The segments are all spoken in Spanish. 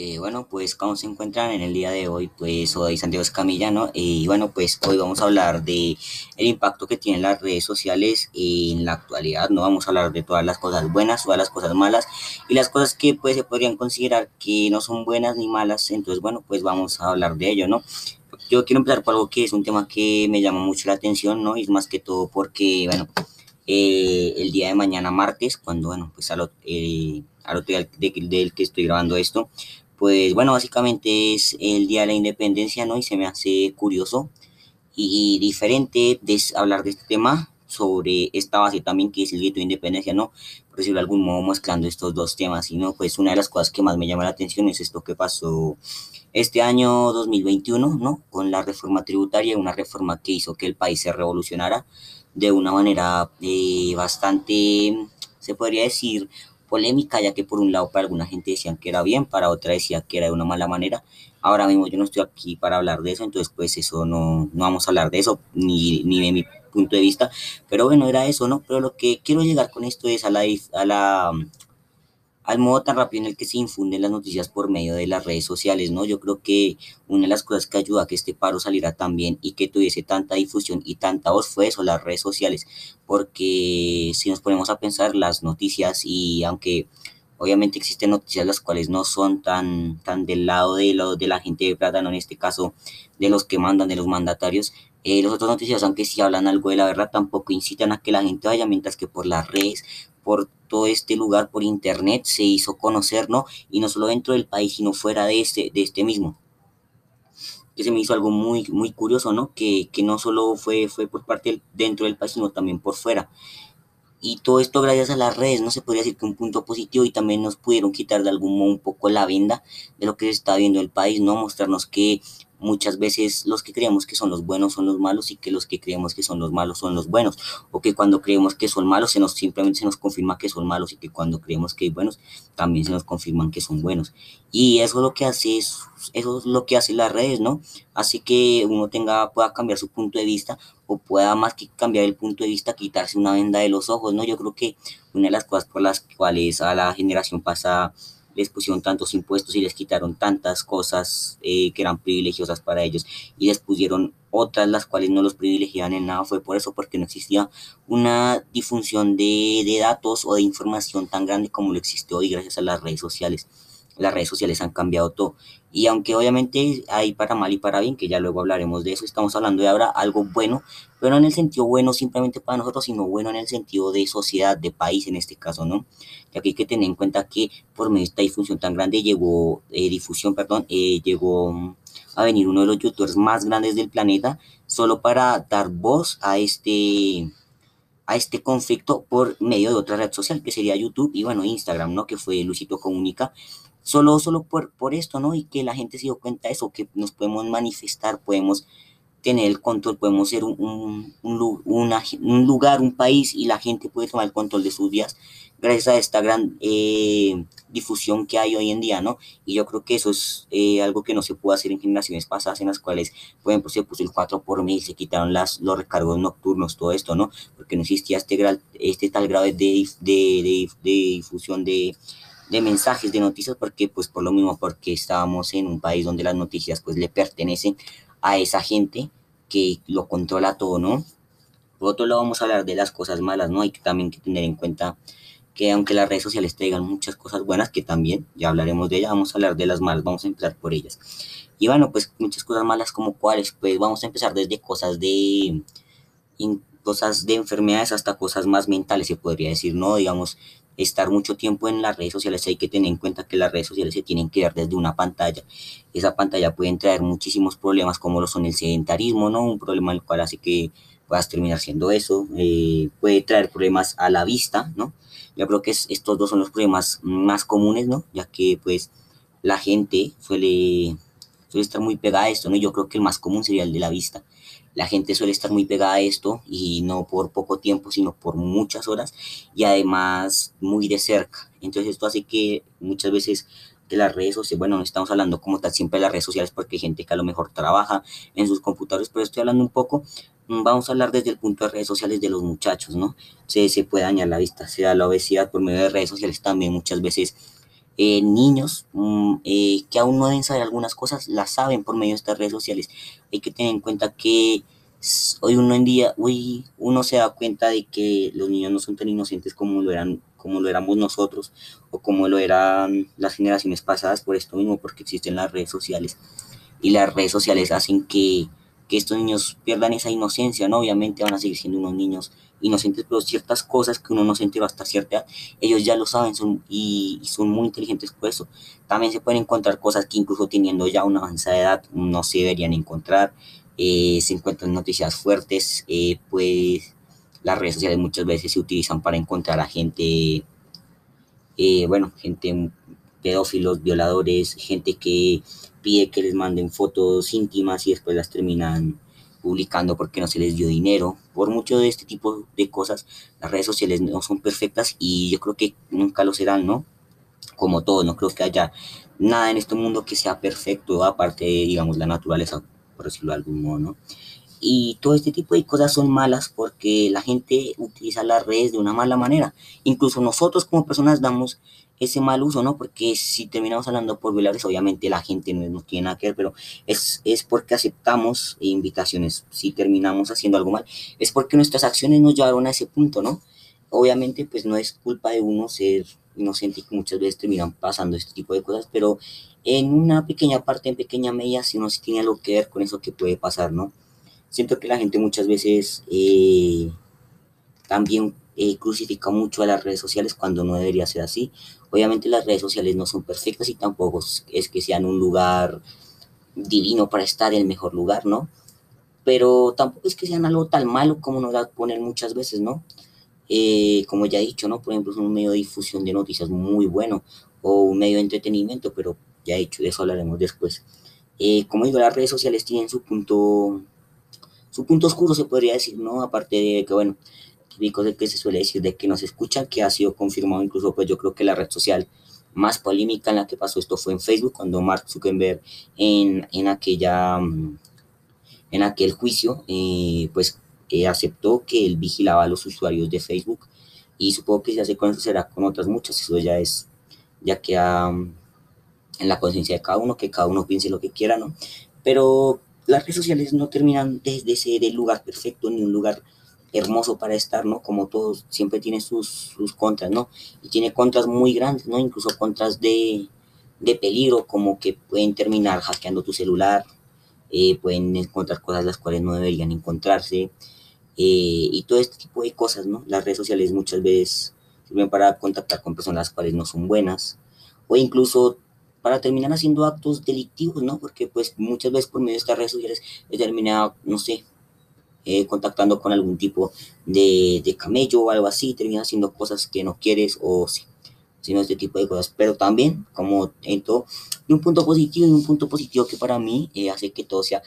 Eh, bueno, pues cómo se encuentran en el día de hoy, pues soy Santiago Escamilla, ¿no? Y bueno, pues hoy vamos a hablar de el impacto que tienen las redes sociales en la actualidad, ¿no? Vamos a hablar de todas las cosas buenas, todas las cosas malas y las cosas que pues se podrían considerar que no son buenas ni malas, entonces bueno, pues vamos a hablar de ello, ¿no? Yo quiero empezar por algo que es un tema que me llama mucho la atención, ¿no? Y es más que todo porque, bueno, eh, el día de mañana martes, cuando, bueno, pues al, eh, al otro día del que estoy grabando esto, pues bueno, básicamente es el Día de la Independencia, ¿no? Y se me hace curioso y diferente de hablar de este tema sobre esta base también que es el grito de independencia, ¿no? Por decirlo de algún modo mezclando estos dos temas, y no, pues una de las cosas que más me llama la atención es esto que pasó este año 2021, ¿no? Con la reforma tributaria, una reforma que hizo que el país se revolucionara de una manera eh, bastante, se podría decir, polémica, ya que por un lado para alguna gente decían que era bien, para otra decía que era de una mala manera. Ahora mismo yo no estoy aquí para hablar de eso, entonces pues eso no, no vamos a hablar de eso, ni, ni de mi punto de vista, pero bueno, era eso, ¿no? Pero lo que quiero llegar con esto es a la, a la al modo tan rápido en el que se infunden las noticias por medio de las redes sociales, ¿no? Yo creo que una de las cosas que ayuda a que este paro saliera tan bien y que tuviese tanta difusión y tanta voz fue eso, las redes sociales, porque si nos ponemos a pensar las noticias y aunque obviamente existen noticias las cuales no son tan, tan del lado de, de la gente de plata, no en este caso de los que mandan, de los mandatarios, eh, los otros noticias, aunque sí hablan algo de la verdad, tampoco incitan a que la gente vaya, mientras que por las redes, por todo este lugar, por internet, se hizo conocer, ¿no? Y no solo dentro del país, sino fuera de este, de este mismo. Que se me hizo algo muy, muy curioso, ¿no? Que, que no solo fue, fue por parte dentro del país, sino también por fuera. Y todo esto gracias a las redes, no se podría decir que un punto positivo y también nos pudieron quitar de algún modo un poco la venda de lo que se está viendo el país, ¿no? Mostrarnos que muchas veces los que creemos que son los buenos son los malos y que los que creemos que son los malos son los buenos. O que cuando creemos que son malos se nos simplemente se nos confirma que son malos y que cuando creemos que hay buenos también se nos confirman que son buenos. Y eso es lo que hace eso es lo que las redes no así que uno tenga pueda cambiar su punto de vista o pueda más que cambiar el punto de vista quitarse una venda de los ojos no yo creo que una de las cosas por las cuales a la generación pasada les pusieron tantos impuestos y les quitaron tantas cosas eh, que eran privilegiosas para ellos y les pusieron otras las cuales no los privilegiaban en nada. Fue por eso, porque no existía una difusión de, de datos o de información tan grande como lo existe hoy gracias a las redes sociales las redes sociales han cambiado todo. Y aunque obviamente hay para mal y para bien, que ya luego hablaremos de eso, estamos hablando de ahora algo bueno, pero no en el sentido bueno simplemente para nosotros, sino bueno en el sentido de sociedad, de país en este caso, ¿no? Ya que hay que tener en cuenta que por medio de esta difusión tan grande llegó, eh, difusión, perdón, eh, llegó a venir uno de los youtubers más grandes del planeta solo para dar voz a este a este conflicto por medio de otra red social que sería YouTube y bueno Instagram, ¿no? Que fue Luisito Comunica solo, solo por, por esto, ¿no? Y que la gente se dio cuenta de eso, que nos podemos manifestar, podemos tener el control, podemos ser un, un, un lugar, un país y la gente puede tomar el control de sus días gracias a esta gran eh, difusión que hay hoy en día, ¿no? Y yo creo que eso es eh, algo que no se pudo hacer en generaciones pasadas, en las cuales, por ejemplo, se puso el 4 por mil, se quitaron las, los recargos nocturnos, todo esto, ¿no? Porque no existía este, este tal grado de, de, de, de difusión de de mensajes, de noticias, porque pues por lo mismo, porque estábamos en un país donde las noticias pues le pertenecen a esa gente que lo controla todo, ¿no? Por otro lado vamos a hablar de las cosas malas, ¿no? Hay que también que tener en cuenta que aunque las redes sociales traigan muchas cosas buenas, que también ya hablaremos de ellas, vamos a hablar de las malas, vamos a empezar por ellas. Y bueno, pues muchas cosas malas como cuáles, pues vamos a empezar desde cosas de cosas de enfermedades hasta cosas más mentales, se podría decir, ¿no? Digamos, estar mucho tiempo en las redes sociales, hay que tener en cuenta que las redes sociales se tienen que ver desde una pantalla. Esa pantalla puede traer muchísimos problemas como lo son el sedentarismo, ¿no? Un problema el cual hace que puedas terminar siendo eso. Eh, puede traer problemas a la vista, ¿no? Yo creo que estos dos son los problemas más comunes, ¿no? Ya que pues la gente suele, suele estar muy pegada a esto, ¿no? Yo creo que el más común sería el de la vista la gente suele estar muy pegada a esto y no por poco tiempo, sino por muchas horas y además muy de cerca. Entonces esto hace que muchas veces de las redes sociales, bueno, no estamos hablando como tal siempre de las redes sociales porque hay gente que a lo mejor trabaja en sus computadores, pero estoy hablando un poco, mm, vamos a hablar desde el punto de redes sociales de los muchachos, ¿no? Se, se puede dañar la vista, sea la obesidad por medio de redes sociales también muchas veces eh, niños mm, eh, que aún no deben saber algunas cosas, las saben por medio de estas redes sociales. Hay que tener en cuenta que hoy uno en día, hoy uno se da cuenta de que los niños no son tan inocentes como lo eran como lo éramos nosotros o como lo eran las generaciones pasadas por esto mismo, porque existen las redes sociales y las redes sociales hacen que, que estos niños pierdan esa inocencia, ¿no? Obviamente van a seguir siendo unos niños inocentes, pero ciertas cosas que uno no se enteró hasta cierta edad, ellos ya lo saben son, y, son muy inteligentes por eso. También se pueden encontrar cosas que incluso teniendo ya una avanzada edad no se deberían encontrar. Eh, se encuentran noticias fuertes, eh, pues las redes sociales muchas veces se utilizan para encontrar a gente, eh, bueno, gente pedófilos, violadores, gente que pide que les manden fotos íntimas y después las terminan publicando porque no se les dio dinero. Por mucho de este tipo de cosas, las redes sociales no son perfectas y yo creo que nunca lo serán, ¿no? Como todo, no creo que haya nada en este mundo que sea perfecto, aparte de, digamos, la naturaleza, por decirlo de algún modo, ¿no? Y todo este tipo de cosas son malas porque la gente utiliza las redes de una mala manera. Incluso nosotros como personas damos ese mal uso, ¿no? Porque si terminamos hablando por violadores, obviamente la gente no, tiene nada que ver, pero es, es porque aceptamos invitaciones. Si terminamos haciendo algo mal, es porque nuestras acciones nos llevaron a ese punto, ¿no? Obviamente, pues no es culpa de uno ser inocente y muchas veces terminan pasando este tipo de cosas, pero en una pequeña parte, en pequeña medida, si uno tiene algo que ver con eso que puede pasar, ¿no? Siento que la gente muchas veces eh, también eh, crucifica mucho a las redes sociales cuando no debería ser así. Obviamente las redes sociales no son perfectas y tampoco es que sean un lugar divino para estar el mejor lugar, ¿no? Pero tampoco es que sean algo tan malo como nos a poner muchas veces, ¿no? Eh, como ya he dicho, ¿no? Por ejemplo, es un medio de difusión de noticias muy bueno o un medio de entretenimiento, pero ya he dicho, de eso hablaremos después. como digo, las redes sociales tienen su punto su punto oscuro se podría decir, ¿no? Aparte de que, bueno, típico de que se suele decir de que nos escuchan, que ha sido confirmado incluso, pues yo creo que la red social más polémica en la que pasó esto fue en Facebook, cuando Mark Zuckerberg en, en aquella, mm, en aquel juicio, eh, pues eh, aceptó que él vigilaba a los usuarios de Facebook y supongo que si hace con eso será con otras muchas, eso ya es, ya que mm, en la conciencia de cada uno, que cada uno piense lo que quiera, ¿no? Pero las redes sociales no terminan desde ser el lugar perfecto ni un lugar hermoso para estar, ¿no? Como todos, siempre tiene sus, sus contras, ¿no? Y tiene contras muy grandes, ¿no? Incluso contras de, de peligro, como que pueden terminar hackeando tu celular, eh, pueden encontrar cosas las cuales no deberían encontrarse, eh, y todo este tipo de cosas, ¿no? Las redes sociales muchas veces sirven para contactar con personas las cuales no son buenas, o incluso para terminar haciendo actos delictivos, ¿no? Porque pues muchas veces por medio de estas redes sociales terminado, no sé, eh, contactando con algún tipo de, de, camello o algo así, termina haciendo cosas que no quieres o sí, sino este tipo de cosas. Pero también, como en todo, y un punto positivo y un punto positivo que para mí eh, hace que todo sea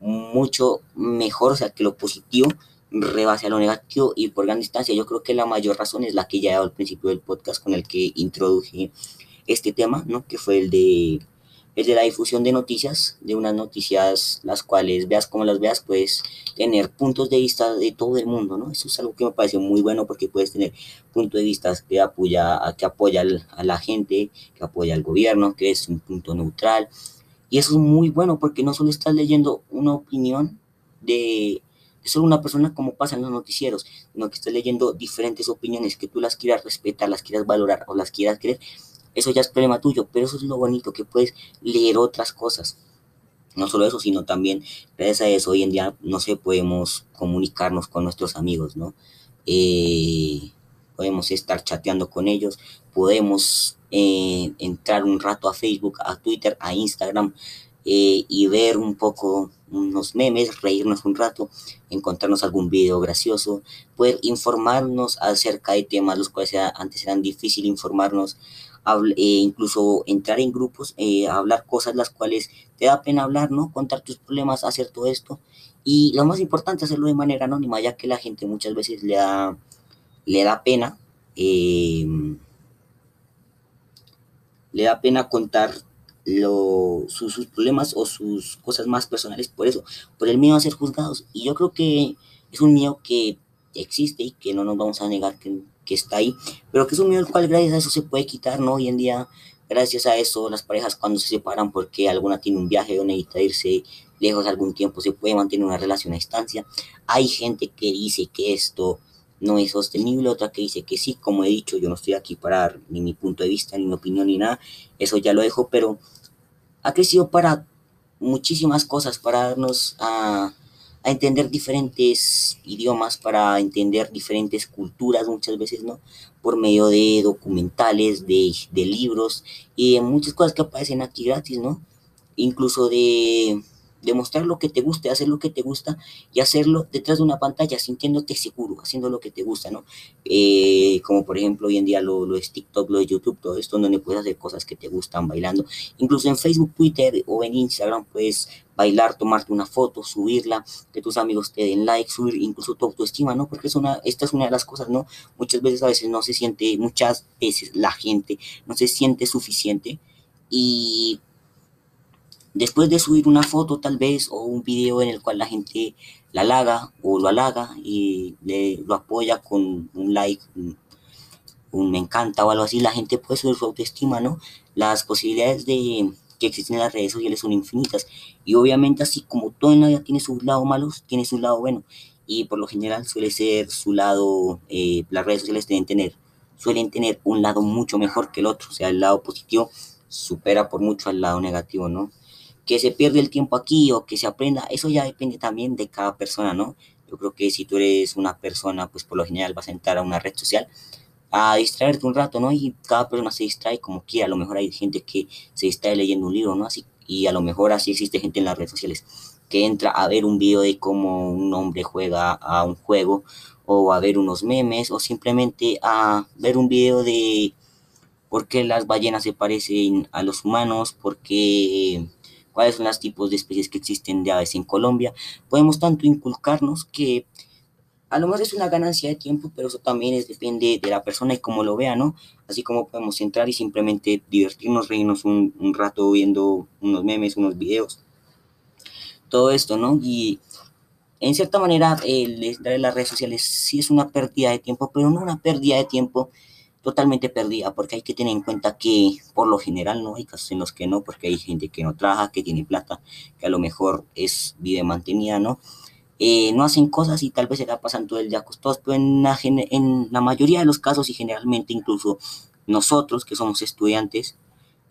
mucho mejor, o sea, que lo positivo rebase a lo negativo y por gran distancia. Yo creo que la mayor razón es la que ya he dado al principio del podcast con el que introduje este tema, ¿no? Que fue el de, el de la difusión de noticias, de unas noticias las cuales veas como las veas, puedes tener puntos de vista de todo el mundo, ¿no? Eso es algo que me parece muy bueno porque puedes tener puntos de vista que apoya, que apoya a la gente, que apoya al gobierno, que es un punto neutral. Y eso es muy bueno porque no solo estás leyendo una opinión de, solo una persona como pasa en los noticieros, sino que estás leyendo diferentes opiniones que tú las quieras respetar, las quieras valorar o las quieras creer, eso ya es problema tuyo, pero eso es lo bonito, que puedes leer otras cosas. No solo eso, sino también, gracias a eso, hoy en día, no sé, podemos comunicarnos con nuestros amigos, ¿no? Eh, podemos estar chateando con ellos, podemos eh, entrar un rato a Facebook, a Twitter, a Instagram eh, y ver un poco unos memes, reírnos un rato, encontrarnos algún video gracioso, poder informarnos acerca de temas los cuales antes eran difícil informarnos, eh, incluso entrar en grupos, eh, hablar cosas las cuales te da pena hablar, ¿no? Contar tus problemas, hacer todo esto. Y lo más importante, hacerlo de manera anónima, ya que la gente muchas veces le da, le da pena, em, le da pena contar sus, sus, problemas o sus cosas más personales por eso, por el miedo a ser juzgados. Y yo creo que es un miedo que existe y que no nos vamos a negar que que está ahí, pero que es un miedo el cual gracias a eso se puede quitar, ¿no? Hoy en día Gracias a eso, las parejas cuando se separan porque alguna tiene un viaje o necesita irse lejos algún tiempo, se puede mantener una relación a distancia. Hay gente que dice que esto no es sostenible, otra que dice que sí, como he dicho, yo no estoy aquí para dar ni mi punto de vista, ni mi opinión, ni nada, eso ya lo dejo, pero ha crecido para muchísimas cosas, para darnos a, a entender diferentes idiomas, para entender diferentes culturas muchas veces, ¿no? Por medio de documentales, de, de libros y muchas cosas que aparecen aquí gratis, ¿no? Incluso de demostrar lo que te guste, hacer lo que te gusta y hacerlo detrás de una pantalla, sintiéndote seguro, haciendo lo que te gusta, ¿no? Eh, como por ejemplo hoy en día lo, lo es TikTok, lo de YouTube, todo esto, donde puedes hacer cosas que te gustan bailando. Incluso en Facebook, Twitter o en Instagram puedes bailar, tomarte una foto, subirla, que tus amigos te den like, subir incluso tu autoestima, ¿no? Porque es una, esta es una de las cosas, ¿no? Muchas veces a veces no se siente, muchas veces la gente no se siente suficiente y después de subir una foto tal vez o un video en el cual la gente la halaga o lo halaga y le, lo apoya con un like, un, me encanta o algo así, la gente puede subir su autoestima, ¿no? Las posibilidades de que existen en las redes sociales son infinitas y obviamente así como todo en la vida tiene su lado malo, tiene su lado bueno y por lo general suele ser su lado, eh, las redes sociales tener, suelen tener un lado mucho mejor que el otro, o sea, el lado positivo supera por mucho al lado negativo, ¿no? Que se pierde el tiempo aquí o que se aprenda, eso ya depende también de cada persona, ¿no? Yo creo que si tú eres una persona, pues por lo general vas a entrar a una red social a distraerte un rato, ¿no? Y cada persona se distrae como quiera, a lo mejor hay gente que se distrae leyendo un libro, ¿no? Así, y a lo mejor así existe gente en las redes sociales que entra a ver un video de cómo un hombre juega a un juego o a ver unos memes o simplemente a ver un video de por qué las ballenas se parecen a los humanos, por qué cuáles son los tipos de especies que existen de aves en Colombia, podemos tanto inculcarnos que a lo mejor es una ganancia de tiempo, pero eso también es, depende de la persona y cómo lo vea, ¿no? Así como podemos entrar y simplemente divertirnos, reírnos un, un rato viendo unos memes, unos videos, todo esto, ¿no? Y en cierta manera, el de las redes sociales sí es una pérdida de tiempo, pero no una pérdida de tiempo totalmente perdida, porque hay que tener en cuenta que por lo general no hay casos en los que no, porque hay gente que no trabaja, que tiene plata, que a lo mejor es vida mantenida, ¿no? Eh, no hacen cosas y tal vez se la pasan todo el día acostados, pero en la, en la mayoría de los casos y generalmente incluso nosotros que somos estudiantes,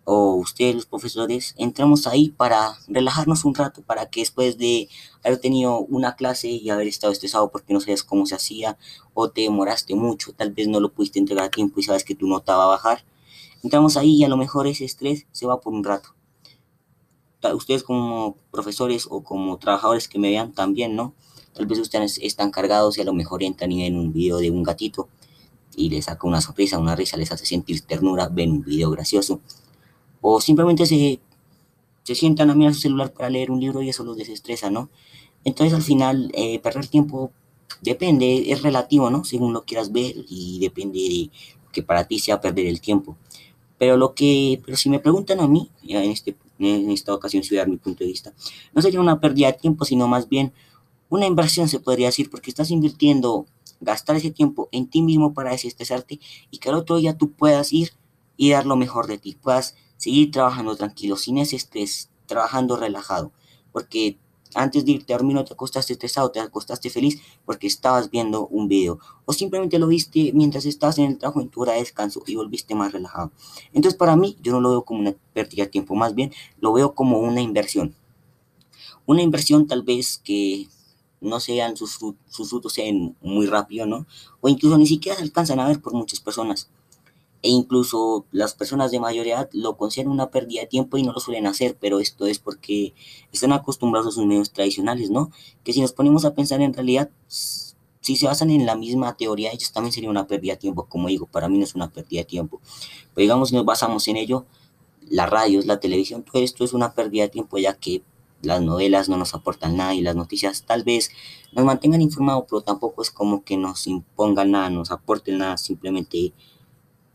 o ustedes los profesores, entramos ahí para relajarnos un rato, para que después de haber tenido una clase y haber estado estresado porque no sabes cómo se hacía o te demoraste mucho, tal vez no lo pudiste entregar a tiempo y sabes que tu nota va a bajar, entramos ahí y a lo mejor ese estrés se va por un rato. Ustedes como profesores o como trabajadores que me vean también, ¿no? Tal vez ustedes están cargados y a lo mejor entran y ven un video de un gatito y les saca una sonrisa, una risa, les hace sentir ternura, ven un video gracioso o simplemente se, se sientan a mirar su celular para leer un libro y eso los desestresa, ¿no? Entonces al final eh, perder tiempo depende, es relativo, ¿no? Según lo quieras ver y depende de que para ti sea perder el tiempo. Pero lo que, pero si me preguntan a mí, en, este, en esta ocasión si voy a dar mi punto de vista, no sería una pérdida de tiempo, sino más bien una inversión se podría decir, porque estás invirtiendo, gastar ese tiempo en ti mismo para desestresarte y que al otro día tú puedas ir y dar lo mejor de ti, puedas seguir trabajando tranquilo, sin ese estrés, trabajando relajado, porque antes de irte a dormir no te acostaste estresado, te acostaste feliz porque estabas viendo un video o simplemente lo viste mientras estabas en el trabajo en tu hora de descanso y volviste más relajado. Entonces para mí yo no lo veo como una pérdida de tiempo, más bien lo veo como una inversión. Una inversión tal vez que no sean sus, frutos muy rápido, ¿no? O incluso ni siquiera se alcanzan a ver por muchas personas e incluso las personas de mayor edad lo consideran una pérdida de tiempo y no lo suelen hacer, pero esto es porque están acostumbrados a sus medios tradicionales, ¿no? Que si nos ponemos a pensar en realidad, si se basan en la misma teoría, ellos también sería una pérdida de tiempo, como digo, para mí no es una pérdida de tiempo. Pero digamos, si nos basamos en ello, la radio, la televisión, todo esto es una pérdida de tiempo, ya que las novelas no nos aportan nada y las noticias tal vez nos mantengan informados, pero tampoco es como que nos impongan nada, nos aporten nada, simplemente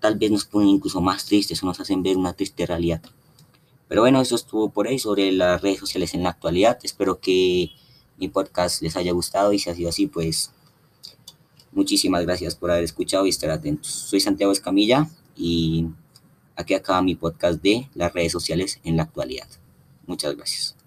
tal vez nos ponen incluso más tristes o nos hacen ver una triste realidad. Pero bueno, eso estuvo por ahí sobre las redes sociales en la actualidad. Espero que mi podcast les haya gustado y si ha sido así, pues muchísimas gracias por haber escuchado y estar atentos. Soy Santiago Escamilla y Aquí acaba mi podcast de las redes sociales en la actualidad. Muchas gracias.